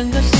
整个世界改变我的音乐。